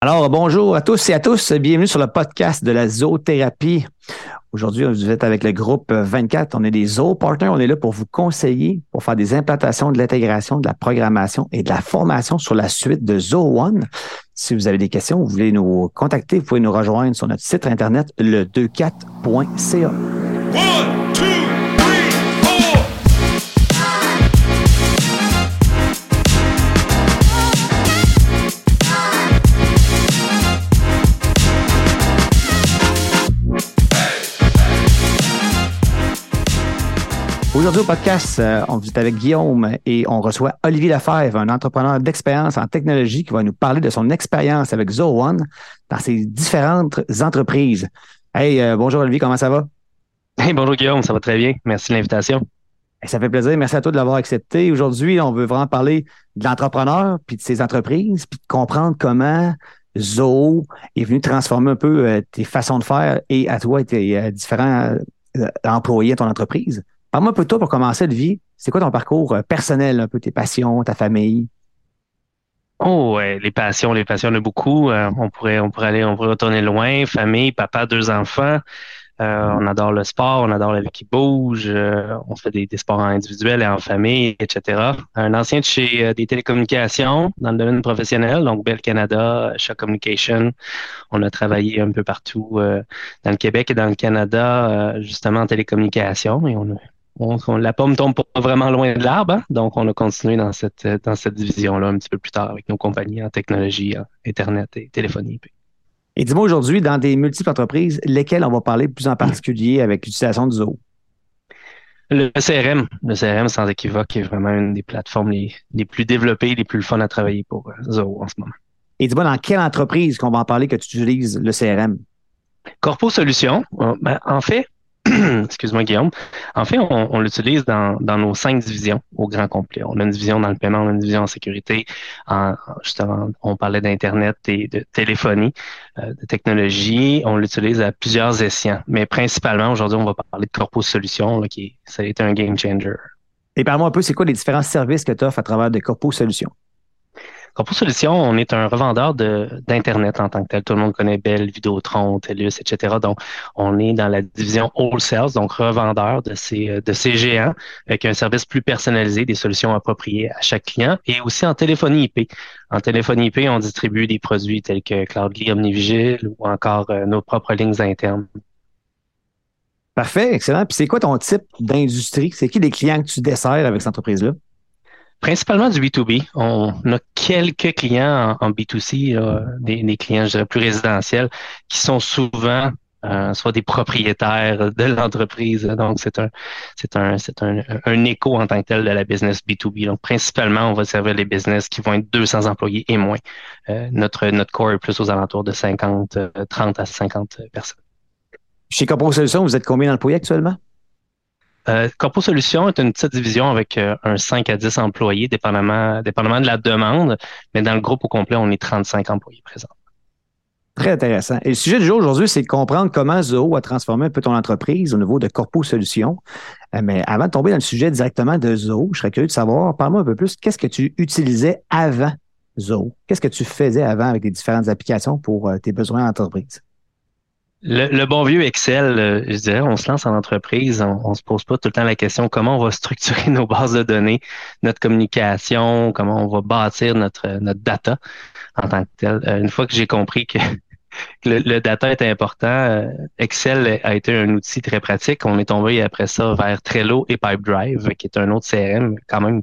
Alors, bonjour à tous et à tous. Bienvenue sur le podcast de la zoothérapie. Aujourd'hui, vous êtes avec le groupe 24. On est des zoopartners. On est là pour vous conseiller, pour faire des implantations, de l'intégration, de la programmation et de la formation sur la suite de Zoo One. Si vous avez des questions, vous voulez nous contacter, vous pouvez nous rejoindre sur notre site internet, le24.ca. Aujourd'hui au podcast, euh, on est avec Guillaume et on reçoit Olivier Lefebvre, un entrepreneur d'expérience en technologie qui va nous parler de son expérience avec Zoho One dans ses différentes entreprises. Hey, euh, bonjour Olivier, comment ça va? Hey, bonjour Guillaume, ça va très bien. Merci de l'invitation. ça fait plaisir. Merci à toi de l'avoir accepté. Aujourd'hui, on veut vraiment parler de l'entrepreneur, puis de ses entreprises, puis de comprendre comment Zoho est venu transformer un peu euh, tes façons de faire et à toi et tes différents employés à ton entreprise. Parle-moi un peu de toi pour commencer de vie. C'est quoi ton parcours euh, personnel, un peu tes passions, ta famille? Oh, ouais, les passions, les passions, on a beaucoup. Euh, on pourrait, aller, on pourrait retourner loin. Famille, papa, deux enfants. Euh, on adore le sport, on adore la vie qui bouge, on fait des, sports individuels et en famille, etc. Un ancien de chez des télécommunications dans le domaine professionnel, donc Bell Canada, Shaw Communication. On a travaillé un peu partout dans le Québec et dans le Canada, justement en télécommunications, la pomme tombe pas vraiment loin de l'arbre, hein. donc on a continué dans cette, dans cette division-là un petit peu plus tard avec nos compagnies en technologie, Internet et téléphonie. Et dis-moi aujourd'hui, dans des multiples entreprises, lesquelles on va parler plus en particulier avec l'utilisation de Zoho? Le CRM, le CRM sans équivoque est vraiment une des plateformes les, les plus développées, les plus fun à travailler pour euh, Zoho en ce moment. Et dis-moi, dans quelle entreprise qu'on va en parler que tu utilises le CRM? Corpo Solutions. Euh, ben, en fait, excuse-moi Guillaume, en fait, on, l'utilise dans, nos cinq divisions au grand complet. On a une division dans le paiement, on a une division en sécurité. En, justement, on parlait d'Internet et de téléphonie, euh, de technologie. On l'utilise à plusieurs escients. Mais principalement, aujourd'hui, on va parler de Corpo Solutions, qui ça a été un game changer. Et parle-moi un peu, c'est quoi les différents services que tu offres à travers de Corpo Solutions? Corpo on est un revendeur d'Internet en tant que tel. Tout le monde connaît Bell, Vidéotron, TELUS, etc. Donc, on est dans la division wholesale, donc revendeur de ces, de ces géants avec un service plus personnalisé, des solutions appropriées à chaque client et aussi en téléphonie IP. En téléphonie IP, on distribue des produits tels que CloudGlee, OmniVigil ou encore euh, nos propres lignes internes. Parfait, excellent. Puis c'est quoi ton type d'industrie? C'est qui les clients que tu desserres avec cette entreprise-là? Principalement du B2B. On a quelques clients en, B2C, des, clients, je dirais, plus résidentiels, qui sont souvent euh, soit des propriétaires de l'entreprise. Donc, c'est un, c'est un, c'est un, un, écho en tant que tel de la business B2B. Donc, principalement, on va servir les business qui vont être 200 employés et moins. Euh, notre, notre core est plus aux alentours de 50, 30 euh, à 50 personnes. Chez Corpo Solutions, vous êtes combien d'employés actuellement? Euh, Corpo Solutions est une petite division avec euh, un 5 à 10 employés, dépendamment, dépendamment de la demande, mais dans le groupe au complet, on est 35 employés présents. Très intéressant. Et le sujet du jour aujourd'hui, c'est de comprendre comment Zoho a transformé un peu ton entreprise au niveau de Corpo Solutions. Euh, mais avant de tomber dans le sujet directement de Zoho, je serais curieux de savoir, parle-moi un peu plus, qu'est-ce que tu utilisais avant Zoho? Qu'est-ce que tu faisais avant avec les différentes applications pour tes besoins d'entreprise? Le, bon vieux Excel, euh, je dirais, on se lance en entreprise, on, ne se pose pas tout le temps la question comment on va structurer nos bases de données, notre communication, comment on va bâtir notre notre data en tant que tel. Euh, une fois que j'ai compris que, le, data est important, euh, Excel a été un outil très pratique. On est tombé après ça vers Trello et Pipedrive, qui est un autre CRM quand même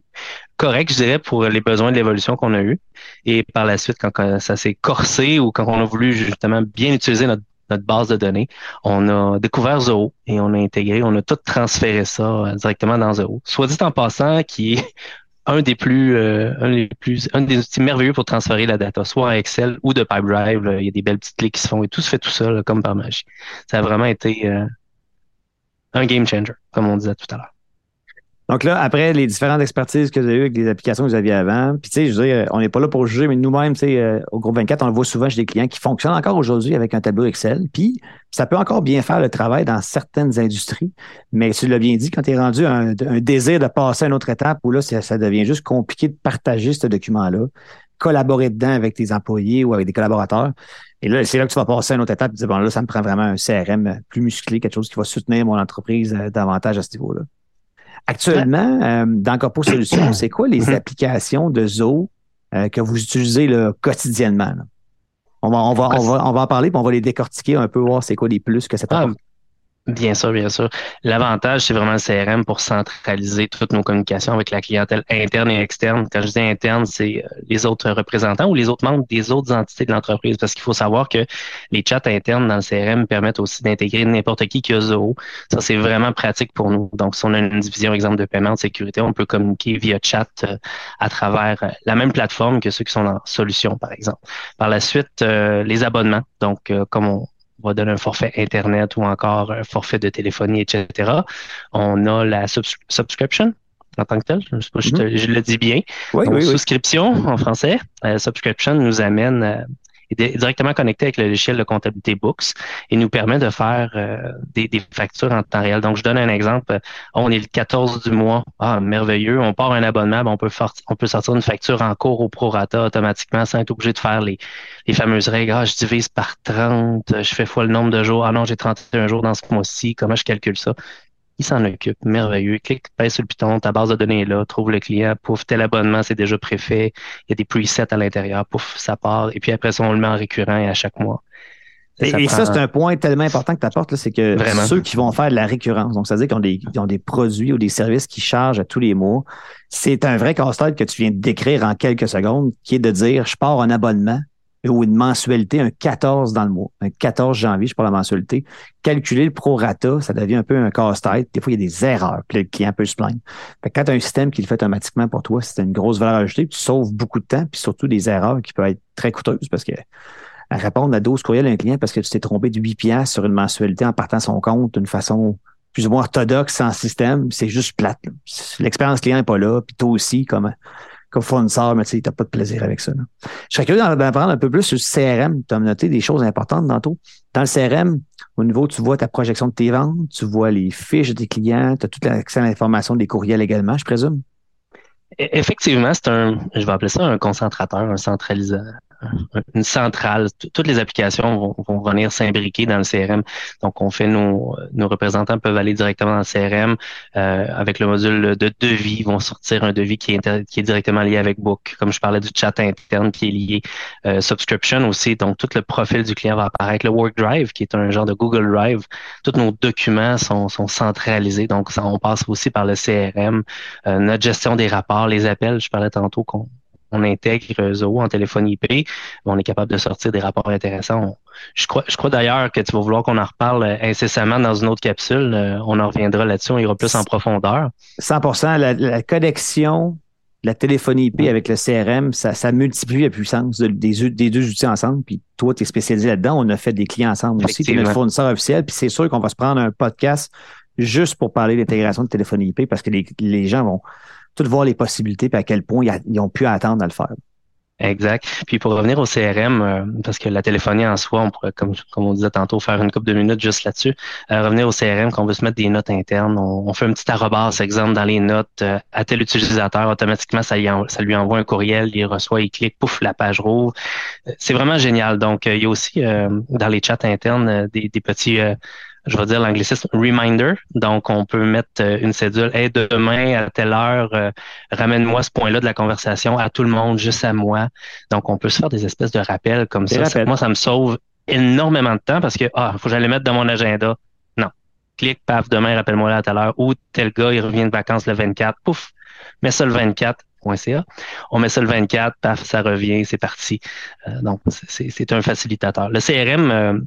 correct, je dirais, pour les besoins de l'évolution qu'on a eu. Et par la suite, quand ça s'est corsé ou quand on a voulu justement bien utiliser notre notre base de données. On a découvert Zoho et on a intégré, on a tout transféré ça euh, directement dans Zoho. Soit dit en passant, qui est un des plus, euh, un des plus, un des outils merveilleux pour transférer la data, soit en Excel ou de Pipedrive. il y a des belles petites clés qui se font et tout se fait tout seul, comme par magie. Ça a vraiment été euh, un game changer, comme on disait tout à l'heure. Donc là, après les différentes expertises que vous avez eues avec les applications que vous aviez avant, puis tu sais, je veux dire, on n'est pas là pour juger, mais nous-mêmes, tu sais, euh, au groupe 24, on le voit souvent chez des clients qui fonctionnent encore aujourd'hui avec un tableau Excel, puis ça peut encore bien faire le travail dans certaines industries, mais tu l'as bien dit, quand tu es rendu un, désir de passer à une autre étape, où là, ça, devient juste compliqué de partager ce document-là, collaborer dedans avec tes employés ou avec des collaborateurs. Et là, c'est là que tu vas passer à une autre étape et dire, bon, là, ça me prend vraiment un CRM plus musclé, quelque chose qui va soutenir mon entreprise euh, davantage à ce niveau-là. Actuellement, euh, dans Corpo Solutions, c'est quoi les mm-hmm. applications de Zoho euh, que vous utilisez là, quotidiennement? On va, on, va, on, va, on va en parler, puis on va les décortiquer un peu, voir c'est quoi les plus que ça ah, Bien sûr, bien sûr. L'avantage, c'est vraiment le CRM pour centraliser toutes nos communications avec la clientèle interne et externe. Quand je dis interne, c'est euh, les autres représentants ou les autres membres des autres entités de l'entreprise. Parce qu'il faut savoir que les chats internes dans le CRM permettent aussi d'intégrer n'importe qui qui a Zoho. Ça, c'est vraiment pratique pour nous. Donc, si on a une division, exemple, de paiement de sécurité, on peut communiquer via chat euh, à travers euh, la même plateforme que ceux qui sont en solution, par exemple. Par la suite, les abonnements. Donc, comme on, on va donner un forfait Internet ou encore un forfait de téléphonie, etc. On a la subscription en tant que tel. Je sais pas si mm-hmm. je, le dis bien. Oui, oui, souscription en français. La subscription nous amène euh, est directement connecté avec le logiciel de comptabilité Books et nous permet de faire euh, des, factures en temps réel. Donc, je donne un exemple. On est le 14 du mois. Ah, merveilleux. On part un abonnement, ben, on peut on peut sortir une facture en cours au prorata automatiquement sans être obligé de faire les, les fameuses règles. Ah, je divise par 30, je fais fois le nombre de jours. Ah non, j'ai 31 jours dans ce mois-ci. Comment je calcule ça? Il s'en occupe. Merveilleux. Clique, pèse sur le piton, ta base de données est là, trouve le client, pouf, tel abonnement, c'est déjà préfet. Il y a des presets à l'intérieur, pouf, ça part. Et puis après ça, on le met en récurrent et à chaque mois. Et ça, c'est un point tellement important que tu apportes, c'est que ceux qui vont faire de la récurrence, donc c'est-à-dire qu'ils ont des, ont des produits ou des services qui chargent à tous les mois, c'est un vrai casse-tête que tu viens de décrire en quelques secondes, qui est de dire, je pars en abonnement, ou une mensualité, un 14 dans le mois, un 14 janvier, je parle la mensualité. Calculer le prorata, ça devient un peu un casse-tête. Des fois, il y a des erreurs, puis le client peut se plaindre. Fait quand tu as un système qui le fait automatiquement pour toi, c'est une grosse valeur ajoutée, puis tu sauves beaucoup de temps, puis surtout des erreurs qui peuvent être très coûteuses parce que répondre à 12 courriels à un client parce que tu t'es trompé de 8 piastres sur une mensualité en partant son compte d'une façon plus ou moins orthodoxe sans système, c'est juste plate. L'expérience client n'est pas là, puis toi aussi, comme comme fournisseur, mais tu n'as pas de plaisir avec ça. Je serais curieux d'en apprendre un peu plus sur le CRM. Tu as noté des choses importantes tantôt. Dans le CRM, au niveau, tu vois ta projection de tes ventes, tu vois les fiches des clients, tu as tout l'accès à l'information des courriels également, je présume? E-, effectivement, c'est un, je vais appeler ça un concentrateur, un centraliseur, une centrale. Toutes les applications vont, venir s'imbriquer dans le CRM. Donc, on fait nos, représentants peuvent aller directement dans le CRM euh, avec le module de devis. Ils vont sortir un devis qui est, directement lié avec Book. Comme je parlais du chat interne qui est lié. Euh, subscription aussi. Donc, tout le profil du client va apparaître. Le Work Drive, qui est un genre de Google Drive. Tous nos documents sont, sont centralisés. Donc, ça, on passe aussi par le CRM. Euh, notre gestion des rapports, les appels, je parlais tantôt qu'on on intègre Zoho en téléphone IP, on est capable de sortir des rapports intéressants. je crois, je crois d'ailleurs que tu vas vouloir qu'on en reparle euh, incessamment dans une autre capsule. Euh, on en reviendra là-dessus, on ira plus en profondeur. 100% la, connexion, la téléphonie IP avec le CRM, ça, multiplie la puissance des, deux outils ensemble. Puis toi, tu es spécialisé là-dedans. On a fait des clients ensemble aussi. Tu es notre fournisseur officiel. Puis c'est sûr qu'on va se prendre un podcast juste pour parler d'intégration de téléphonie IP parce que les gens vont tout voir les possibilités et à quel point ils ont pu attendre à le faire. Exact. Puis pour revenir au CRM, euh, parce que la téléphonie en soi, on pourrait, comme, comme on disait tantôt, faire une couple de minutes juste là-dessus. Euh, revenir au CRM, qu'on veut se mettre des notes internes, on, fait un petit arrobas, exemple, dans les notes euh, à tel utilisateur, automatiquement, ça, ça lui envoie un courriel, il reçoit, il clique, pouf, la page rouvre. C'est vraiment génial. Donc, il y a aussi dans les chats internes des, des petits je vais dire l'anglicisme reminder. Donc, on peut mettre euh, une cédule, hey, demain à telle heure, euh, ramène-moi ce point-là de la conversation à tout le monde, juste à moi. Donc, on peut se faire des espèces de rappels comme ça. Moi, ça me sauve énormément de temps parce que, ah, faut que j'aille mettre dans mon agenda. Non. Clique, paf, demain, rappelle-moi là à telle heure. Ou tel gars, il revient de vacances le 24. Pouf, mets ça le 24. On met ça le 24, paf, ça revient, c'est parti. Euh, donc, c'est un facilitateur. Le CRM,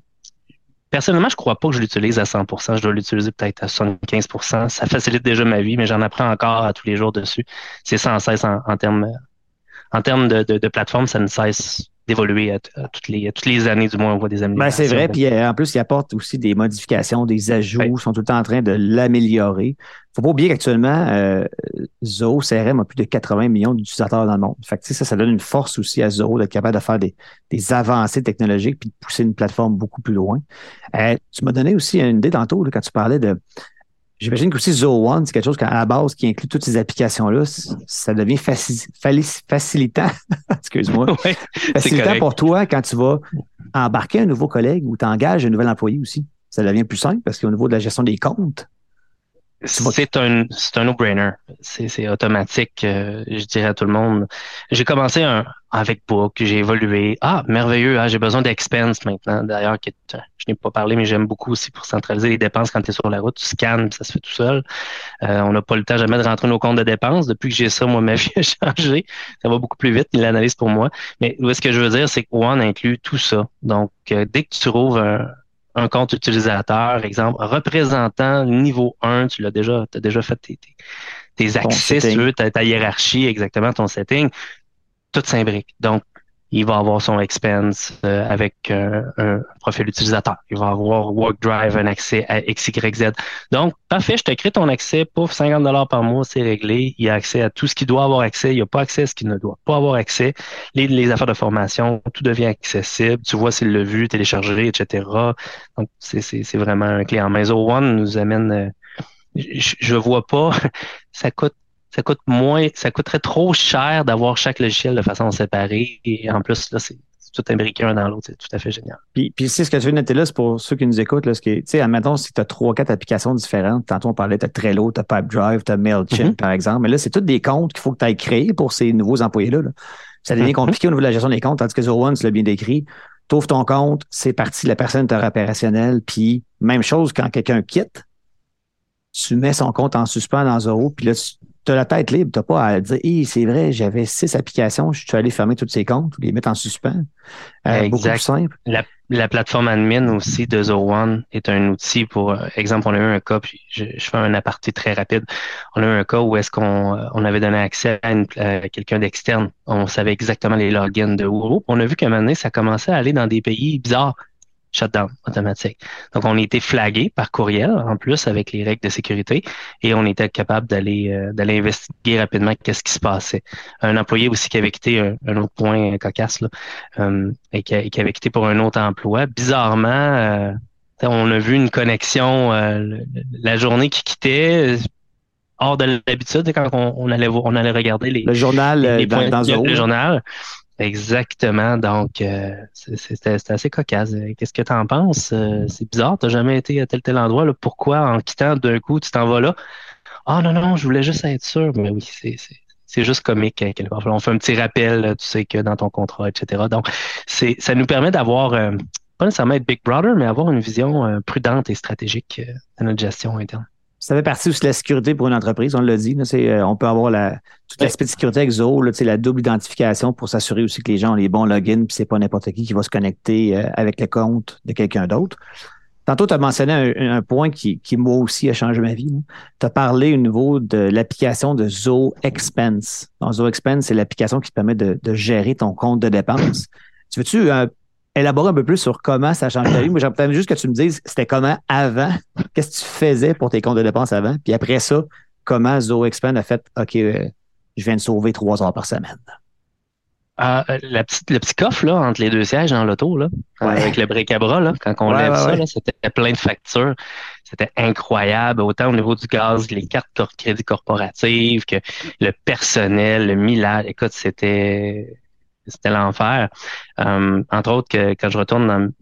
Personnellement, je crois pas que je l'utilise à 100%. Je dois l'utiliser peut-être à 75%. Ça facilite déjà ma vie, mais j'en apprends encore à tous les jours dessus. C'est sans cesse en, termes en termes de, de, de plateforme, ça ne cesse d'évoluer à, toutes les toutes les années, du moins, on voit des améliorations. Ben, c'est vrai, puis euh, en plus, il apporte aussi des modifications, des ajouts, ils sont tout le temps en train de l'améliorer. faut pas oublier qu'actuellement, euh, Zoho CRM a plus de 80 millions d'utilisateurs dans le monde. Fait que, ça, ça donne une force aussi à Zoho d'être capable de faire des, des avancées technologiques puis de pousser une plateforme beaucoup plus loin. Euh, tu m'as donné aussi une idée tantôt quand tu parlais de J'imagine qu'aussi Zoho One, c'est quelque chose qu'à la base qui inclut toutes ces applications-là, ça devient facilitant, excuse-moi, facilitant pour toi quand tu vas embarquer un nouveau collègue ou tu engages un nouvel employé aussi. Ça devient plus simple parce qu'au niveau de la gestion des comptes, c'est un, un no-brainer. C'est automatique, euh, je dirais à tout le monde. J'ai commencé un, avec Book, j'ai évolué. Ah, merveilleux, ah, j'ai besoin d'expense maintenant. D'ailleurs, je n'ai pas parlé, mais j'aime beaucoup aussi pour centraliser les dépenses quand tu es sur la route. Tu scannes, ça se fait tout seul. Euh, on n'a pas le temps jamais de rentrer nos comptes de dépenses. Depuis que j'ai ça, moi, ma vie a changé. Ça va beaucoup plus vite, l'analyse pour moi. Mais ce que je veux dire, c'est que inclut tout ça. Donc, euh, dès que tu trouves un, un compte utilisateur, exemple, représentant niveau 1, tu l'as déjà, as déjà fait tes, tes, accès, tu veux, ta, ta, hiérarchie, exactement, ton setting, tout s'imbrique. Donc, il va avoir son expense euh, avec euh, un profil utilisateur. Il va avoir WorkDrive, un accès à XYZ. Donc, parfait, je te crée ton accès, pouf, 50 dollars par mois, c'est réglé. Il a accès à tout ce qu'il doit avoir accès. Il n'a pas accès à ce qu'il ne doit pas avoir accès. Les, les, affaires de formation, tout devient accessible. Tu vois s'il l'a vu, téléchargé, etc. Donc, c'est vraiment un clé en main. One nous amène... Euh, je, ne vois pas, ça coûte ça coûte moins, ça coûterait trop cher d'avoir chaque logiciel de façon séparée. Et en plus, là, c'est tout imbriqué un dans l'autre. C'est tout à fait génial. Puis, puis c'est ce que tu veux noter là, c'est pour ceux qui nous écoutent. Là, ce qui tu sais, admettons, si tu as trois, quatre applications différentes, tantôt on parlait, tu as Trello, tu as Pipedrive, tu as MailChimp, mm-hmm. par exemple. Mais là, c'est tous des comptes qu'il faut que tu ailles créer pour ces nouveaux employés-là. Ça devient mm-hmm. compliqué au niveau de la gestion des comptes, tandis que Zero One, tu l'as bien décrit. Tu ouvres ton compte, c'est parti, la personne est opérationnelle. Puis, même chose quand quelqu'un quitte, tu mets son compte en suspens dans Zoro, puis là, tu tu as la tête libre, tu n'as pas à dire c'est vrai, j'avais six applications, je suis allé fermer tous ces comptes ou les mettre en suspens. Euh, exact. Beaucoup simple. La, plateforme admin aussi de Zero One est un outil pour, euh, exemple, on a eu un cas, puis je, fais un aparté très rapide. On a eu un cas où est-ce qu'on euh, on avait donné accès à, quelqu'un d'externe. On savait exactement les logins de Uro. On a vu qu'à un moment donné, ça commençait à aller dans des pays bizarres shutdown automatique. Donc, on a été flagué par courriel, en plus, avec les règles de sécurité, et on était capable d'aller euh, d'aller investiguer rapidement qu'est-ce qui se passait. Un employé aussi qui avait quitté un, autre point cocasse, là, euh, et, qui, avait quitté pour un autre emploi. Bizarrement, euh, on a vu une connexion la journée qui quittait hors de l'habitude quand on, allait on allait regarder les le journal les, dans, dans le journal Exactement. Donc, euh, c'était assez cocasse. Qu'est-ce que tu en penses? Euh, c'est bizarre, tu jamais été à tel tel endroit. Pourquoi, en quittant d'un coup, tu t'en vas là? Ah non, non, je voulais juste être sûr. Mais oui, c'est juste comique. Hein, On fait un petit rappel, tu sais, que dans ton contrat, etc. Donc, ça nous permet d'avoir, euh, pas nécessairement être Big Brother, mais avoir une vision prudente et stratégique de notre gestion interne. Ça fait partie aussi de la sécurité pour une entreprise, on l'a dit. Euh, on peut avoir la, tout l'aspect de sécurité avec Zoho, la double identification pour s'assurer aussi que les gens ont les bons logins, puis c'est pas n'importe qui qui va se connecter euh, avec le compte de quelqu'un d'autre. Tantôt, tu as mentionné un, point qui, qui, moi aussi, a changé ma vie. Tu as parlé au niveau de l'application de Zoho Expense. Donc, Zoho Expense, c'est l'application qui te permet de, gérer ton compte de dépenses. Tu veux-tu euh, élaborer un peu plus sur comment ça change ta vie. Moi, j'aimerais juste que tu me dises c'était comment avant, qu'est-ce que tu faisais pour tes comptes de dépenses avant, puis après ça, comment Expand a fait OK, euh, je viens de sauver trois heures par semaine. Euh, la petite, le petit coffre là, entre les deux sièges dans l'auto, là, avec le bric-à-bras, là, quand on lève ça, c'était plein de factures. C'était incroyable, autant au niveau du gaz, les cartes de crédit corporatives, que le personnel, le millage. Écoute, c'était c'était l'enfer. Euh, entre autres, que quand je retourne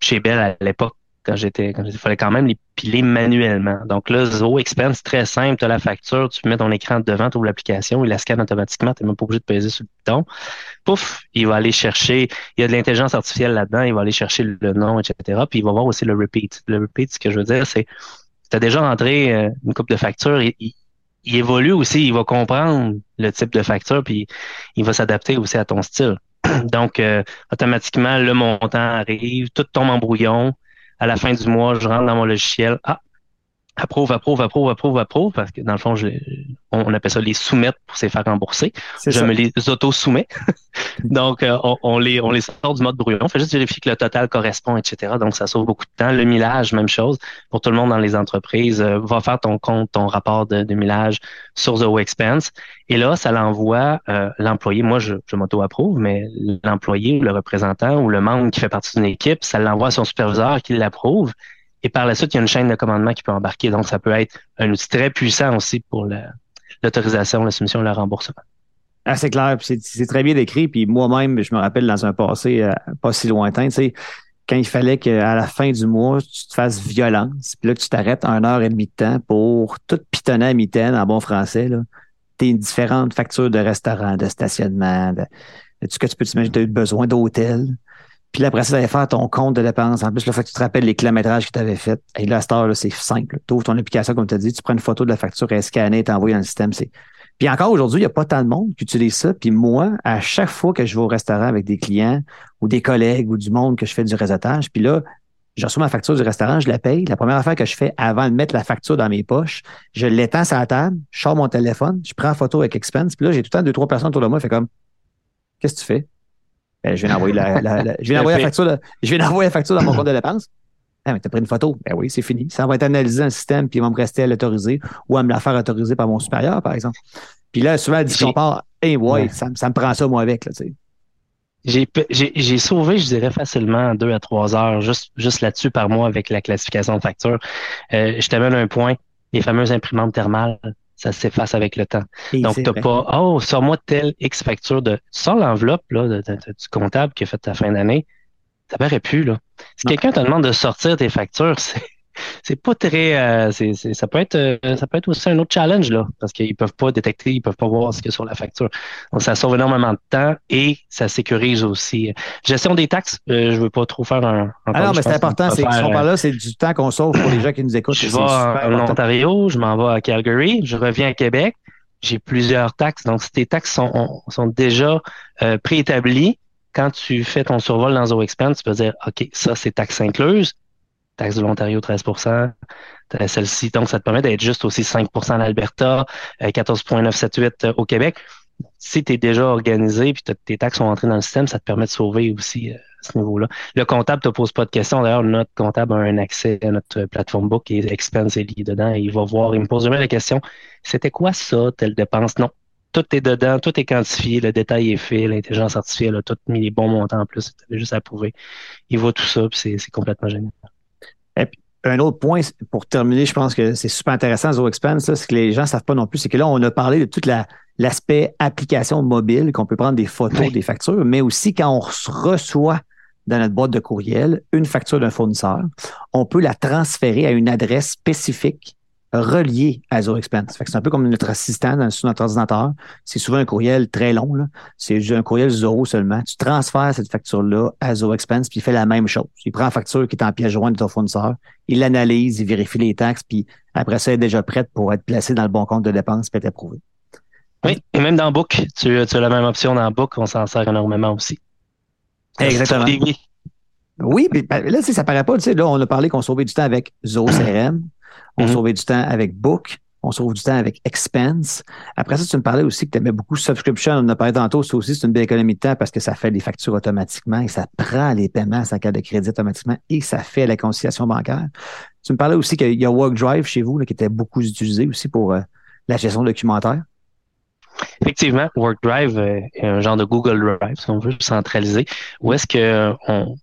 chez Bell à l'époque, quand j'étais, quand il fallait quand même les piler manuellement. Donc là, Zoho Expense, très simple, tu as la facture, tu mets ton écran devant, tu ouvres l'application, il la scanne automatiquement, tu n'es même pas obligé de peser sur le bouton. Pouf, il va aller chercher, il y a de l'intelligence artificielle là-dedans, il va aller chercher le nom, etc. Puis il va voir aussi le repeat. Le repeat, ce que je veux dire, c'est tu as déjà rentré euh, une coupe de facture, il, il évolue aussi, il va comprendre le type de facture, puis il va s'adapter aussi à ton style. Donc, euh, automatiquement, le montant arrive, tout tombe en brouillon. À la fin du mois, je rentre dans mon logiciel. Ah, approuve, approuve, approuve, approuve, approuve, parce que dans le fond, je, on, appelle ça les soumettre pour se faire rembourser. Je me les auto-soumets. Donc, euh, on, les, on les sort du mode brouillon. On fait juste vérifier que le total correspond, etc. Donc, ça sauve beaucoup de temps. Le millage, même chose. Pour tout le monde dans les entreprises, euh, va faire ton compte, ton rapport de, de millage sur The Expense. Et là, ça l'envoie euh, l'employé. Moi, je, je m'auto-approuve, mais l'employé ou le représentant ou le membre qui fait partie d'une équipe, ça l'envoie à son superviseur qui l'approuve. Et par la suite, il y a une chaîne de commandement qui peut embarquer. Donc, ça peut être un outil très puissant aussi pour l'autorisation, la soumission le remboursement. Ah, c'est clair, c'est très bien décrit. Puis moi-même, je me rappelle dans un passé euh, pas si lointain, tu sais, quand il fallait qu'à la fin du mois, tu te fasses violence, puis là, tu t'arrêtes un heure et demie de temps pour tout pitonner à mitaine en bon français. Tes différentes factures de restaurant, de stationnement, de, de tout ce que tu peux t'imaginer, tu as eu besoin d'hôtel. Puis là, après ça, tu faire ton compte de dépenses. En plus, le fait que tu te rappelles les kilométrages que tu avais fait. Et là, à cette heure, c'est simple. Tu ouvres ton application, comme tu as dit, tu prends une photo de la facture, elle est scannée, tu envoyée dans le système. C'est... Puis encore aujourd'hui, il n'y a pas tant de monde qui utilise ça. Puis moi, à chaque fois que je vais au restaurant avec des clients ou des collègues ou du monde que je fais du réseautage, puis là, je reçois ma facture du restaurant, je la paye. La première affaire que je fais avant de mettre la facture dans mes poches, je l'étends sur la table, je sors mon téléphone, je prends la photo avec Expense, puis là, j'ai tout le temps deux, trois personnes autour de moi, fait comme Qu'est-ce que tu fais? Ben, je viens d'envoyer la, je viens d'envoyer la facture, je viens d'envoyer la facture dans mon compte de dépenses. Ah, mais t'as pris une photo. Ben oui, c'est fini. Ça va être analysé dans le système, puis il va me rester à l'autoriser ou à me la faire autoriser par mon supérieur, par exemple. Puis là, souvent, elle dit qu'on part, hey, ouais, Ça, ça, me prend ça, moi, avec, là, tu sais. J'ai sauvé, je dirais, facilement deux à trois heures juste, juste là-dessus par mois avec la classification de facture. Euh, je t'amène un point, les fameuses imprimantes thermales ça s'efface avec le temps. Donc, tu pas, oh, sors-moi telle X facture de. Sors l'enveloppe là, de, du comptable qui a fait ta fin d'année. Ça paraît plus, là. Si quelqu'un te demande de sortir tes factures, c'est c'est pas très. Euh, c'est, ça peut être euh, ça peut être aussi un autre challenge là, parce qu'ils peuvent pas détecter, ils peuvent pas voir ce qu'il y a sur la facture. Donc ça sauve énormément de temps et ça sécurise aussi. Gestion des taxes, euh, je veux pas trop faire un. Ah non, mais c'est important. C'est, ce qu'on parle là, c'est du temps qu'on sauve pour les gens qui nous écoutent. Je vais en Ontario, je m'en vais à Calgary, je reviens à Québec. J'ai plusieurs taxes. Donc, si tes taxes sont, sont déjà préétablies, quand tu fais ton survol dans ZoExpense, tu peux dire, OK, ça, c'est taxe incluse taxe de l'Ontario 13% celle-ci. Donc, ça te permet d'être juste aussi 5 en Alberta, 14,978 euh, euh, au Québec. Si tu es déjà organisé puis tes taxes sont entrées dans le système, ça te permet de sauver aussi euh, à ce niveau-là. Le comptable te pose pas de questions. D'ailleurs, notre comptable a un accès à notre plateforme book et Expense est lié dedans. Et il va voir, il me pose jamais la question c'était quoi ça, telle dépense? Non. Tout est dedans, tout est quantifié, le détail est fait, l'intelligence artificielle a tout mis les bons montants en plus. Tu juste à prouver. Il voit tout ça, puis c'est complètement génial. Et puis, un autre point pour terminer, je pense que c'est super intéressant, ZoExpense, c'est que les gens ne savent pas non plus, c'est que là, on a parlé de tout l'aspect application mobile, qu'on peut prendre des photos, des factures, mais aussi quand on reçoit dans notre boîte de courriel une facture d'un fournisseur, on peut la transférer à une adresse spécifique relié à ZoExpense. C'est un peu comme notre assistant sur notre ordinateur. C'est souvent un courriel très long. C'est un courriel Zoho seulement. Tu transfères cette facture-là à ZoExpense, puis il fait la même chose. Il prend la facture qui est en pièce jointe de ton fournisseur, il l'analyse, il vérifie les taxes, puis après ça, elle est déjà prête pour être placée dans le bon compte de dépenses et être approuvée. Oui, et même dans Book, tu, as la même option dans Book, on s'en sert énormément aussi. Exactement. Oui, mais ben, là, ça paraît pas, tu sais, là, on a parlé qu'on sauvait du temps avec Zoho CRM. On mm sauvait du temps avec Book. On sauve du temps avec Expense. Après ça, tu me parlais aussi que tu aimais beaucoup Subscription. On en a parlé tantôt. Ça aussi, c'est une belle économie de temps parce que ça fait les factures automatiquement et ça prend les paiements sans cas de crédit automatiquement et ça fait la conciliation bancaire. Tu me parlais aussi qu'il y a WorkDrive chez vous qui était beaucoup utilisé aussi pour euh, la gestion documentaire. Effectivement, WorkDrive euh, est un genre de Google Drive, si on veut, centraliser, où est-ce que on,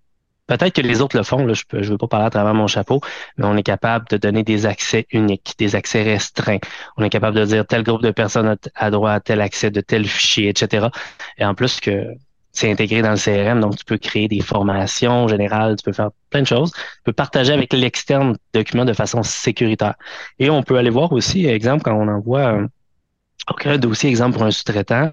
Peut-être que les autres le font, là, je ne veux pas parler à travers mon chapeau, mais on est capable de donner des accès uniques, des accès restreints. On est capable de dire tel groupe de personnes a, droit à tel accès de tel fichier, etc. Et en plus que c'est intégré dans le CRM, donc tu peux créer des formations générales, tu peux faire plein de choses. Tu peux partager avec l'externe document de façon sécuritaire. Et on peut aller voir aussi, exemple, quand on envoie un dossier, exemple, pour un sous-traitant,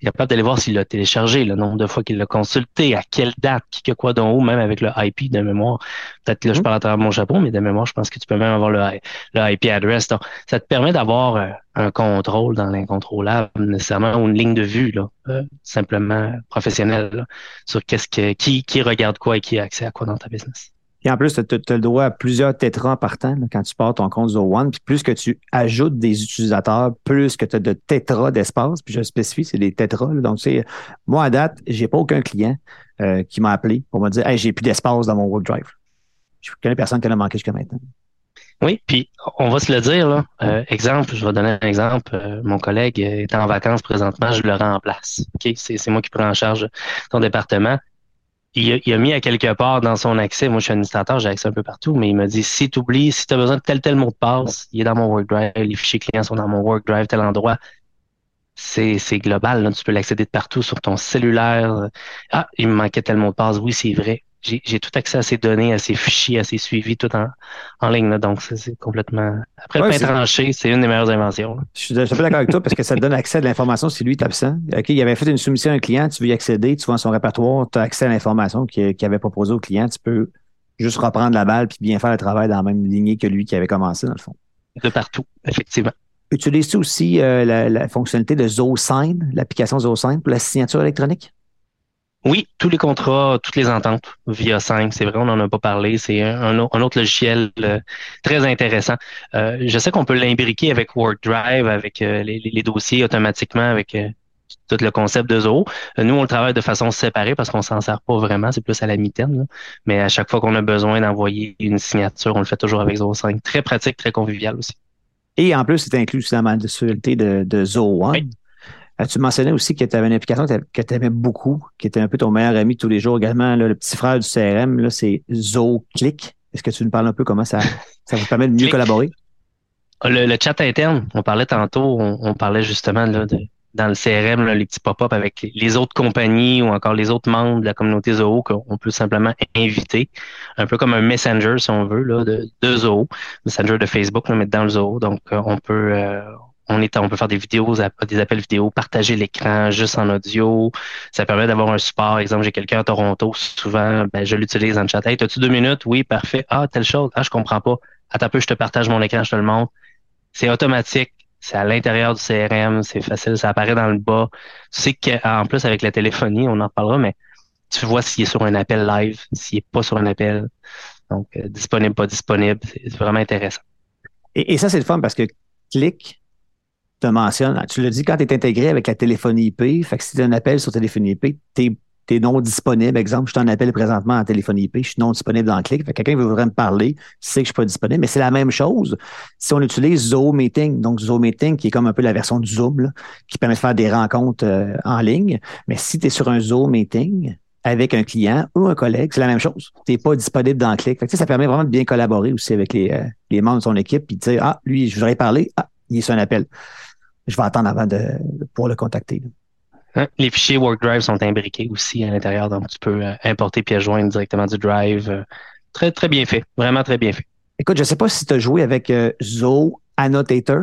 il est capable d'aller voir s'il l'a téléchargé, le nombre de fois qu'il l'a consulté, à quelle date, qui que quoi dans où, même avec le IP de mémoire. Peut-être que là, je mhm. parle à travers mon chapeau, mais de mémoire, je pense que tu peux même avoir le, le IP address. Donc, ça te permet d'avoir euh, un contrôle dans l'incontrôlable, nécessairement, ou une ligne de vue, là, euh, simplement professionnelle, sur qu'est-ce que, qui, qui regarde quoi et qui a accès à quoi dans ta business. Et en plus, tu as, le droit à plusieurs tétras par temps quand tu pars ton compte Zoho One. Puis plus que tu ajoutes des utilisateurs, plus que tu as de tétras d'espace. Puis je spécifie, c'est des tétras. Donc, tu sais, moi, à date, j'ai pas aucun client euh, qui m'a appelé pour me dire j'ai plus d'espace dans mon OneDrive. Je connais personne qui en a manqué jusqu'à maintenant. Oui, puis on va se le dire, là. Euh, exemple, je vais donner un exemple. Euh, mon collègue est en vacances présentement, je le remplace. OK? C'est moi qui prends en charge son département il a, mis à quelque part dans son accès, moi je suis administrateur, j'ai accès un peu partout, mais il m'a dit si tu oublies, si tu as besoin de tel tel mot de passe, il est dans mon WorkDrive, les fichiers clients sont dans mon WorkDrive, tel endroit. C'est, c'est global, là. tu peux l'accéder de partout sur ton cellulaire. Ah, il me manquait tel mot de passe, oui, c'est vrai j'ai tout accès à ces données, à ces fichiers, à ces suivis, tout en, en ligne. Là. Donc, c'est complètement. Après le pain tranché, c'est une des meilleures inventions. Je suis, d'accord avec toi parce que ça te donne accès à l'information si lui est absent. OK, il avait fait une soumission à un client, tu veux y accéder, tu vois son répertoire, tu as accès à l'information qu'il avait proposée au client, tu peux juste reprendre la balle puis bien faire le travail dans la même lignée que lui qui avait commencé, dans le fond. De partout, effectivement. Utilises-tu aussi euh, la, la, fonctionnalité de ZoSign, l'application ZoSign pour la signature électronique? Oui, tous les contrats, toutes les ententes via 5, c'est vrai, on n'en a pas parlé. C'est un, autre logiciel euh, très intéressant. Euh, je sais qu'on peut l'imbriquer avec WorkDrive, avec euh, les, dossiers automatiquement, avec tout le concept de Zoho. nous, on le travaille de façon séparée parce qu'on s'en sert pas vraiment, c'est plus à la mitaine. Mais à chaque fois qu'on a besoin d'envoyer une signature, on le fait toujours avec Zoho 5. Très pratique, très convivial aussi. Et en plus, c'est inclus dans la de, de, de Zoho One. Tu mentionnais aussi que tu avais une application que tu aimais beaucoup, qui était un peu ton meilleur ami tous les jours? Également. le petit frère du CRM, c'est ZoClick. Est-ce que tu nous parles un peu comment ça, ça vous permet de mieux collaborer? Le, chat interne, on parlait tantôt, on, parlait justement de, dans le CRM, les petits pop-up avec les autres compagnies ou encore les autres membres de la communauté Zoho qu'on peut simplement inviter, un peu comme un messenger si on veut là, de, de Zoho, messenger de Facebook, mais dans le Zoho. Donc euh, on peut euh, on est, on peut faire des vidéos, des appels vidéo, partager l'écran juste en audio. Ça permet d'avoir un support. Exemple, j'ai quelqu'un à Toronto, souvent, ben, je l'utilise en chat. Hey, as-tu deux minutes? Oui, parfait. Ah, telle chose. Ah, je comprends pas. Attends un peu, je te partage mon écran, je te le montre. C'est automatique. C'est à l'intérieur du CRM. C'est facile. Ça apparaît dans le bas. Tu sais qu'en plus, avec la téléphonie, on en parlera, mais tu vois s'il est sur un appel live, s'il est pas sur un appel. Donc, euh, disponible, pas disponible. C'est vraiment intéressant. Et, et ça, c'est le fun parce que clic, te mentionne, tu le dis quand tu es intégré avec la téléphonie IP, fait que si tu as un appel sur téléphonie IP, tu es, non disponible. Exemple, je t'en appelle présentement en téléphonie IP, je suis non disponible dans le clic. Fait que quelqu'un veut vraiment me parler, sait que je suis pas disponible. Mais c'est la même chose si on utilise Zoom Meeting. Donc, Zoom Meeting, qui est comme un peu la version du Zoom, qui permet de faire des rencontres euh, en ligne. Mais si tu es sur un Zoom Meeting, avec un client ou un collègue, c'est la même chose. Tu n'es pas disponible dans le clic. Fait que, ça permet vraiment de bien collaborer aussi avec les, euh, les membres de son équipe puis de dire Ah, lui, je voudrais parler. Ah, il est sur un appel je vais attendre avant de, pour le contacter. Hein? Les fichiers WorkDrive sont imbriqués aussi à l'intérieur, donc tu peux euh, importer puis joindre directement du Drive. Euh, très, très bien fait. Vraiment très bien fait. Écoute, je ne sais pas si tu as joué avec euh, Annotator.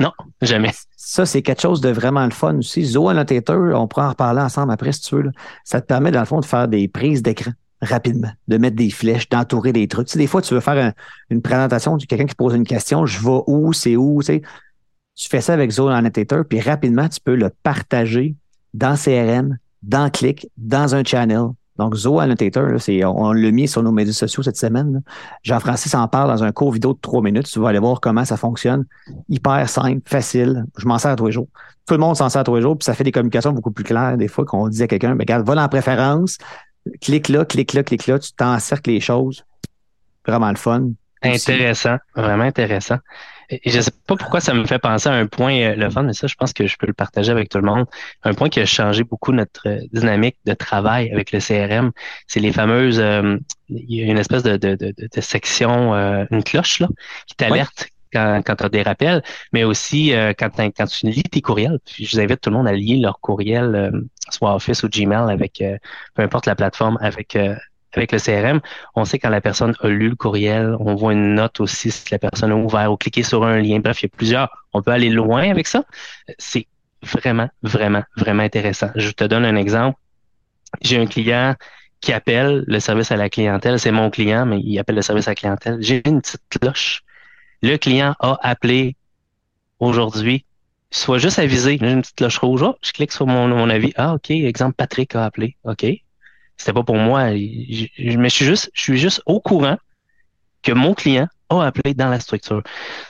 Non, jamais. Ça, c'est quelque chose de vraiment le fun aussi. Zo Annotator, on pourra en reparler ensemble après si tu veux. Ça te permet, dans le fond, de faire des prises d'écran rapidement, de mettre des flèches, d'entourer des trucs. Tu sais, des fois, tu veux faire une présentation de quelqu'un qui pose une question, je vais où, c'est où, tu sais. Tu fais ça avec Zone Annotator, puis rapidement, tu peux le partager dans CRM, dans Click, dans un channel. Donc, Zo Annotator, c'est, on l'a mis sur nos médias sociaux cette semaine. Jean-Francis en parle dans un court vidéo de trois minutes. Tu vas aller voir comment ça fonctionne. Hyper simple, facile. Je m'en sers tous les jours. Tout le monde s'en sert tous les jours, puis ça fait des communications beaucoup plus claires des fois qu'on dit à quelqu'un, ben, regarde, va en préférence, clique là, clique là, clique là, tu t'encercles les choses. Vraiment le fun. Intéressant, vraiment intéressant. Et je ne sais pas pourquoi ça me fait penser à un point, euh, le fun, mais ça, je pense que je peux le partager avec tout le monde. Un point qui a changé beaucoup notre euh, dynamique de travail avec le CRM, c'est les fameuses, euh, il y a une espèce de, de, de, de section, une cloche là, qui t'alerte quand, quand tu as des rappels, mais aussi quand, quand tu lis tes courriels. Puis je vous invite tout le monde à lier leur courriel, soit Office ou Gmail, avec peu importe la plateforme, avec avec le CRM, on sait quand la personne a lu le courriel, on voit une note aussi si la personne a ouvert ou cliqué sur un lien. Bref, il y a plusieurs. On peut aller loin avec ça. C'est vraiment, vraiment, vraiment intéressant. Je te donne un exemple. J'ai un client qui appelle le service à la clientèle. C'est mon client, mais il appelle le service à la clientèle. J'ai une petite cloche. Le client a appelé aujourd'hui. Soit juste avisé. J'ai une petite cloche rouge. Oh, je clique sur mon, mon avis. Ah, OK. Exemple, Patrick a appelé. OK. C'était pas pour moi. Je, mais je suis juste, je suis juste au courant que mon client a appelé dans la structure.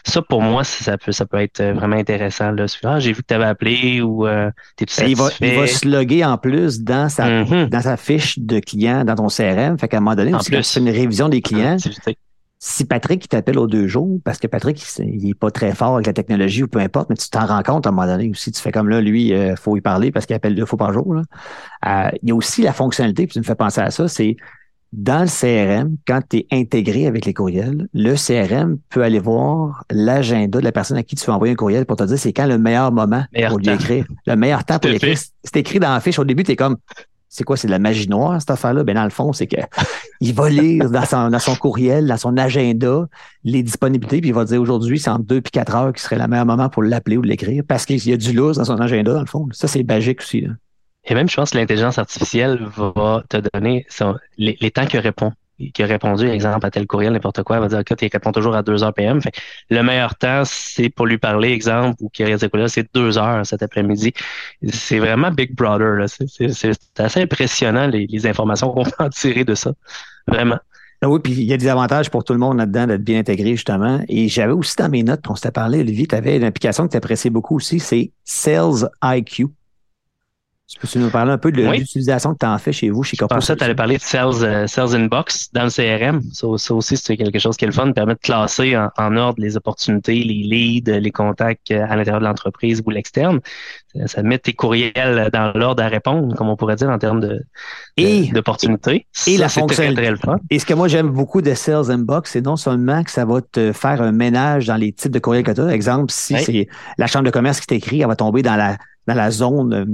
Ça, pour moi, ça peut, ça peut être vraiment intéressant. Là. Ah, j'ai vu que tu avais appelé ou euh, tu es il va, il va se loguer en plus dans sa, mm-hmm. dans sa fiche de client dans ton CRM. Fait qu'à un moment donné, tu fais une révision des clients, si Patrick t'appelle aux deux jours, parce que Patrick, il n'est pas très fort avec la technologie ou peu importe, mais tu t'en rends compte à un moment donné aussi. Tu fais comme là, lui, il euh, faut y parler parce qu'il appelle deux fois par jour. Euh, il y a aussi la fonctionnalité, puis tu me fais penser à ça, c'est dans le CRM, quand tu es intégré avec les courriels, le CRM peut aller voir l'agenda de la personne à qui tu veux envoyer un courriel pour te dire c'est quand le meilleur moment pour lui écrire. Le meilleur temps pour l'écrire. C'est écrit dans la fiche. Au début, tu es comme c'est quoi, c'est de la magie noire, cette affaire-là? Ben, dans le fond, c'est que il va lire dans son, dans son courriel, dans son agenda, les disponibilités, puis il va dire aujourd'hui, c'est entre deux et quatre heures qui serait le meilleur moment pour l'appeler ou l'écrire, parce qu'il y a du lourd dans son agenda, dans le fond. Ça, c'est magique aussi. Et même, je pense que l'intelligence artificielle va te donner les, les temps que répond qui a répondu, exemple, à tel courriel, n'importe quoi, va dire, OK, tu réponds toujours à 2 heures PM. Fait le meilleur temps, c'est pour lui parler, exemple, ou qui reste courriel, c'est 2 heures cet après-midi. C'est vraiment Big Brother. C'est assez impressionnant les, les informations qu'on peut en tirer de ça. Vraiment. Ah oui, puis il y a des avantages pour tout le monde là-dedans d'être bien intégré, justement. Et j'avais aussi dans mes notes, on s'était parlé, Olivier, tu avais une application que tu appréciais beaucoup aussi, c'est Sales IQ. Peux-tu nous parler un peu de l'utilisation que tu en fais chez vous, chez Corpo? Ça, tu allais parler de Sales, euh, Sales Inbox dans le CRM. Ça, aussi, c'est quelque chose qui est le fun, permet de classer en, ordre les opportunités, les leads, les contacts euh, à l'intérieur de l'entreprise ou l'externe. Ça, met tes courriels dans l'ordre à répondre, comme on pourrait dire en termes de, d'opportunités. Et, la fonctionnalité. Et ce que moi j'aime beaucoup de Sales Inbox, c'est non seulement que ça va te faire un ménage dans les types de courriels que tu as. Exemple, si c'est la chambre de commerce qui t'écrit, elle va tomber dans la dans la zone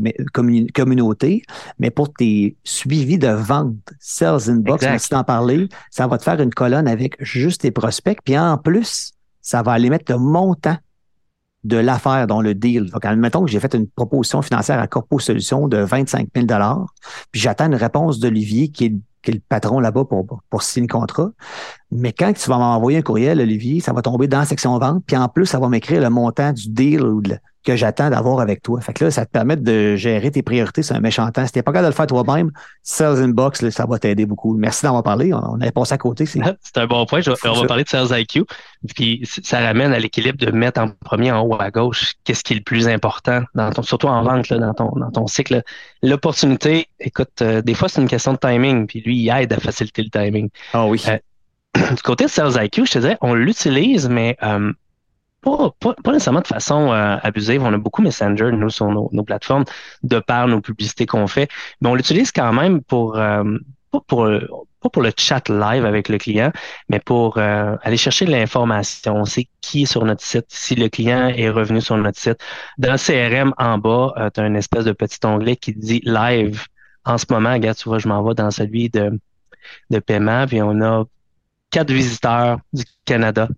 communauté, mais pour tes suivis de vente, Sales Inbox, merci d'en parler, ça va te faire une colonne avec juste tes prospects, puis en plus, ça va aller mettre le montant de l'affaire dans le deal. Donc, admettons que j'ai fait une proposition financière à Corpo Solutions de 25 000 puis j'attends une réponse d'Olivier qui est, le patron là-bas pour, pour signer le contrat. Mais quand tu vas m'envoyer un courriel, Olivier, ça va tomber dans la section vente, puis en plus, ça va m'écrire le montant du deal ou de, que j'attends d'avoir avec toi. Fait que là, ça te permet de gérer tes priorités c'est un méchant temps. Si t'es pas capable de le faire toi-même, Sales Inbox, ça va t'aider beaucoup. Merci d'avoir parlé. On avait passé à côté. C'est un bon point. on va parler de Sales IQ. Puis ça ramène à l'équilibre de mettre en premier en haut à gauche qu'est-ce qui est le plus important, dans ton, surtout en vente, là, dans, ton, dans ton cycle. L'opportunité, écoute, euh, des fois, c'est une question de timing. Puis lui, il aide à faciliter le timing. Ah oui. Euh, du côté de Sales IQ, je te disais, on l'utilise, mais euh, pas, nécessairement de façon euh, abusive. On a beaucoup Messenger, nous, sur nos, plateformes, de par nos publicités qu'on fait. Mais on l'utilise quand même pour, euh, pas pour, pas pour le chat live avec le client, mais pour euh, aller chercher de l'information. On sait qui est sur notre site, si le client est revenu sur notre site. Dans le CRM, en bas, tu as une espèce de petit onglet qui dit live. En ce moment, regarde, tu vois, je m'en vais dans celui de, de paiement, puis on a quatre visiteurs du Canada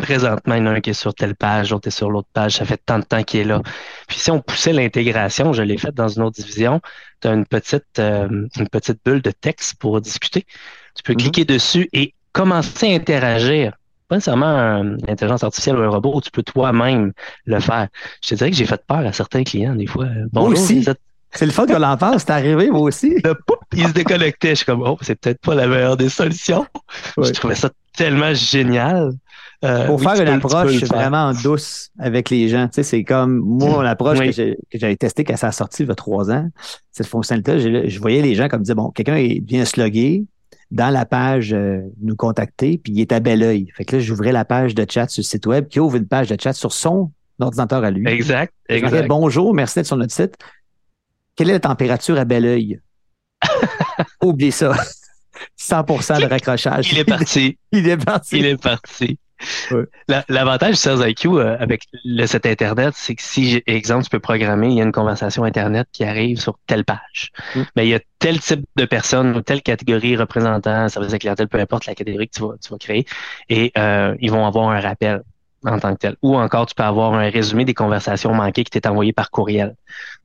présentement, il y en a un qui est sur telle page, l'autre est sur l'autre page, ça fait tant de temps qu'il est là. Puis si on poussait l'intégration, je l'ai fait dans une autre division, tu as une petite, euh, une petite bulle de texte pour discuter. Tu peux mm-hmm. cliquer dessus et commencer à interagir. Pas nécessairement l'intelligence artificielle ou un robot, tu peux toi-même le faire. Je te dirais que j'ai fait peur à certains clients des fois. Bonjour, aussi. C'est le fun que l'on pense, c'est arrivé, moi aussi. Le il se déconnectait. Je suis comme, oh, c'est peut-être pas la meilleure des solutions. Je trouvais ça tellement génial. Euh, pour faire une approche vraiment douce avec les gens. Tu sais, c'est comme moi, l'approche que j'avais testée quand ça a sorti il y a trois ans, cette fonctionnalité-là, je, voyais les gens comme dire, bon, quelqu'un vient sloguer dans la page euh, nous contacter, puis il est à bel oeil. Fait que là, j'ouvrais la page de chat sur le site web qui ouvre une page de chat sur son ordinateur à lui. Exact. exact. bonjour, merci d'être sur notre site. Quelle est la température à bel oeil? Oublie ça. 100% de raccrochage. Il est parti. il est parti. Il est parti. L'avantage du Sales IQ euh, avec le site Internet, c'est que si, exemple, tu peux programmer, il y a une conversation Internet qui arrive sur telle page. Mm. Mais il y a tel type de personne ou telle catégorie représentant, service de clientèle, peu importe la catégorie que tu vas, tu vas créer, et euh, ils vont avoir un rappel en tant que tel. Ou encore, tu peux avoir un résumé des conversations manquées qui t'est envoyé par courriel.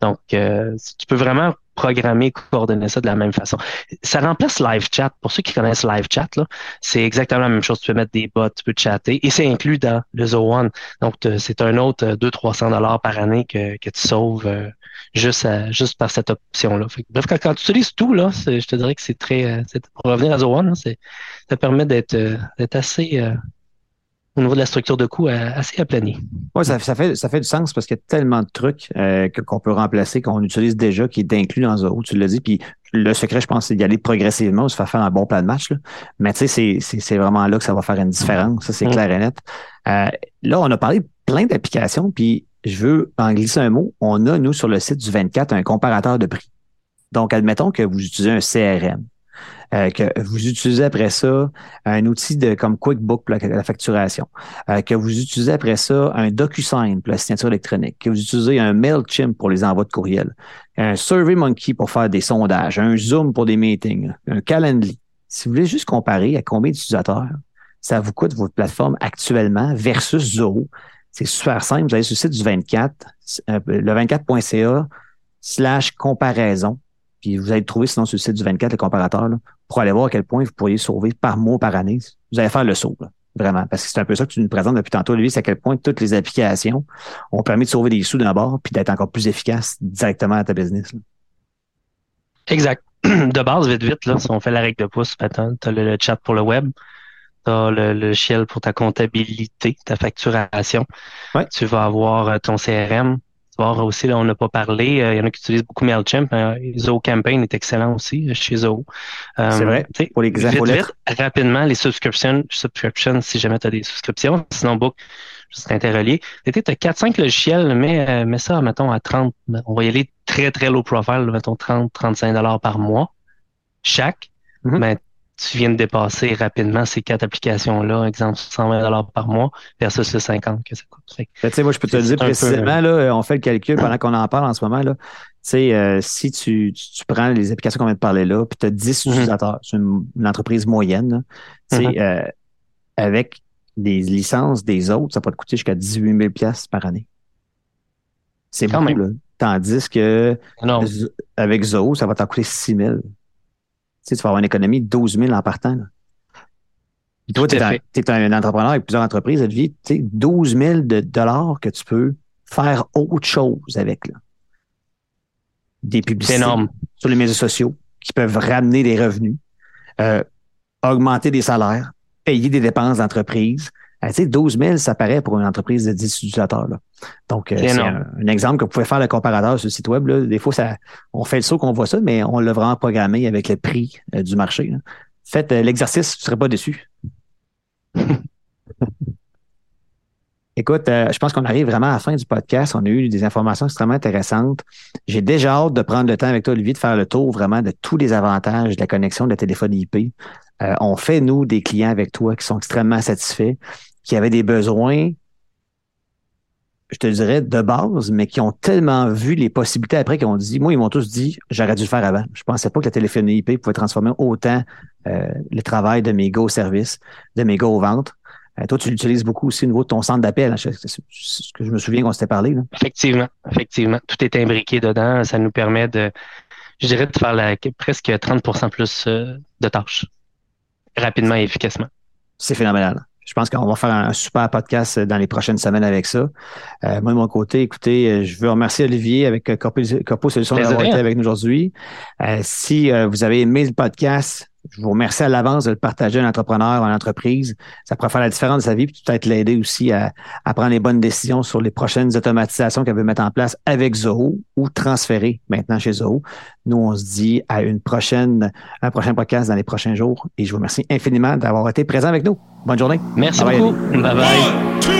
Donc, euh, tu peux vraiment programmer, coordonner ça de la même façon. Ça remplace live chat. Pour ceux qui connaissent live chat, là, c'est exactement la même chose. Tu peux mettre des bots, tu peux chatter et c'est inclus dans le Zo One. Donc, c'est un autre 200-300 dollars par année que, que tu sauves euh, juste, juste par cette option-là. Bref, quand, tu utilises tout, là, je te dirais que c'est très, euh, pour revenir à Zo One, ça permet d'être d'être assez au niveau de la structure de coût euh, assez aplanie. Oui, ça, fait, ça fait du sens parce qu'il y a tellement de trucs euh, qu'on peut remplacer, qu'on utilise déjà, qui est inclus dans Zoho, tu l'as dit. Puis le secret, je pense, c'est d'y aller progressivement, se faire faire un bon plan de match. Là. Mais tu sais, c'est vraiment là que ça va faire une différence. Ça, c'est clair et net. Euh, là, on a parlé de plein d'applications, puis je veux en glisser un mot. On a, nous, sur le site du 24, un comparateur de prix. Donc, admettons que vous utilisez un CRM. Euh, que vous utilisez après ça un outil de comme QuickBook pour la, facturation, euh, que vous utilisez après ça un DocuSign pour la signature électronique, que vous utilisez un MailChimp pour les envois de courriel, un SurveyMonkey pour faire des sondages, un Zoom pour des meetings, un Calendly. Si vous voulez juste comparer à combien d'utilisateurs ça vous coûte votre plateforme actuellement versus Zoho, c'est super simple. Vous allez sur le site du 24, euh, le 24.ca slash comparaison. Puis vous allez trouver sinon sur le site du 24, le comparateur, pour aller voir à quel point vous pourriez sauver par mois, par année. Vous allez faire le saut, vraiment. Parce que c'est un peu ça que tu nous présentes depuis tantôt, lui, c'est à quel point toutes les applications ont permis de sauver des sous d'un bord puis d'être encore plus efficace directement à ta business. Exact. De base, vite, vite, là, si on fait la règle de pouce, tu as le, chat pour le web, tu as le, le pour ta comptabilité, ta facturation. Tu vas avoir euh, ton CRM, voir aussi, là, on n'a pas parlé. Euh, il y en a qui utilisent beaucoup MailChimp. Euh, Zoho Campaign est excellent aussi euh, chez Zoho. c'est vrai. Pour les vite, vite, rapidement, les subscriptions, subscriptions, si jamais tu as des souscriptions. Sinon, Book, je serais interrelié. Tu as 4-5 logiciels, mais mets ça, mettons, à 30. On va y aller très, très low profile, mettons 30, 35 dollars par mois. Chaque. Mais tu viens de dépasser rapidement ces quatre applications-là, exemple 120 dollars par mois versus le 50 que ça coûte. Ben, moi, je peux te le dire précisément, là, on fait le calcul pendant qu'on en parle en ce moment. Là. Euh, si tu, tu, prends les applications qu'on vient de parler là, puis tu as 10 mhm. utilisateurs, c'est une, entreprise moyenne, mhm. euh, avec des licences des autres, ça peut te coûter jusqu'à 18 000 par année. C'est beaucoup, là. Tandis que avec Zoho, ça va t'en coûter 6 000 tu, vas avoir une économie de 12 000 en partant. toi, tu es, un entrepreneur avec plusieurs entreprises, tu sais, 12 000 de dollars que tu peux faire autre chose avec. Là. Des publicités sur les médias sociaux qui peuvent ramener des revenus, euh, augmenter des salaires, payer des dépenses d'entreprise, tu sais, 12 000, ça paraît pour une entreprise de 10 utilisateurs. Là. Donc, euh, c'est un, exemple que vous pouvez faire le comparateur sur le site web. Là. Des fois, ça, on fait le saut qu'on voit ça, mais on l'a vraiment programmé avec le prix euh, du marché. Faites euh, l'exercice, vous ne serez pas déçu. Écoute, je pense qu'on arrive vraiment à la fin du podcast. On a eu des informations extrêmement intéressantes. J'ai déjà hâte de prendre le temps avec toi, Olivier, de faire le tour vraiment de tous les avantages de la connexion de téléphone IP. on fait, nous, des clients avec toi qui sont extrêmement satisfaits qui avaient des besoins, je te dirais, de base, mais qui ont tellement vu les possibilités après qu'ils ont dit, moi, ils m'ont tous dit, j'aurais dû le faire avant. Je pensais pas que la téléphonie IP pouvait transformer autant euh, le travail de mes gars au service, de mes gars aux ventes. Euh, toi, tu l'utilises beaucoup aussi au niveau de ton centre d'appel. Hein, ce que je me souviens qu'on s'était parlé. Effectivement, effectivement. Tout est imbriqué dedans. Ça nous permet de, je dirais, de faire la, presque 30% plus euh, de tâches rapidement et efficacement. C'est phénoménal. Je pense qu'on va faire un super podcast dans les prochaines semaines avec ça. Euh, moi, de mon côté, écoutez, euh, je veux remercier Olivier avec euh, Corpo, Solutions d'avoir été avec nous aujourd'hui. si vous avez aimé le podcast, je vous remercie à l'avance de le partager à un entrepreneur, à une entreprise. Ça pourrait faire la différence de sa vie, puis peut-être l'aider aussi à, prendre les bonnes décisions sur les prochaines automatisations qu'elle veut mettre en place avec Zoho ou transférer maintenant chez Zoho. Nous, on se dit à une prochaine, un prochain podcast dans les prochains jours. Et je vous remercie infiniment d'avoir été présent avec nous. Bonne journée. Merci beaucoup. bye. bye.